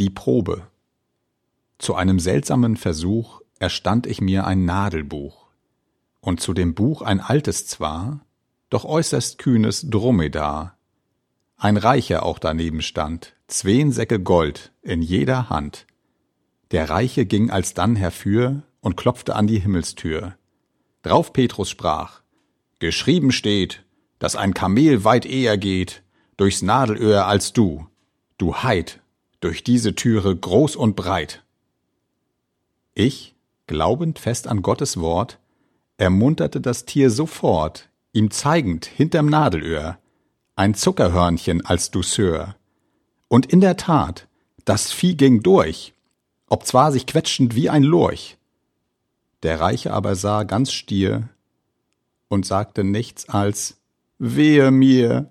die Probe. Zu einem seltsamen Versuch erstand ich mir ein Nadelbuch, und zu dem Buch ein altes zwar, doch äußerst kühnes Dromedar. Ein Reicher auch daneben stand, zween Säcke Gold in jeder Hand. Der Reiche ging alsdann herfür und klopfte an die Himmelstür. Drauf Petrus sprach, Geschrieben steht, dass ein Kamel weit eher geht durchs Nadelöhr als du, du Heid, durch diese Türe groß und breit. Ich, glaubend fest an Gottes Wort, ermunterte das Tier sofort, ihm zeigend hinterm Nadelöhr ein Zuckerhörnchen als Douceur. Und in der Tat, das Vieh ging durch, obzwar sich quetschend wie ein Lurch. Der Reiche aber sah ganz stier und sagte nichts als Wehe mir,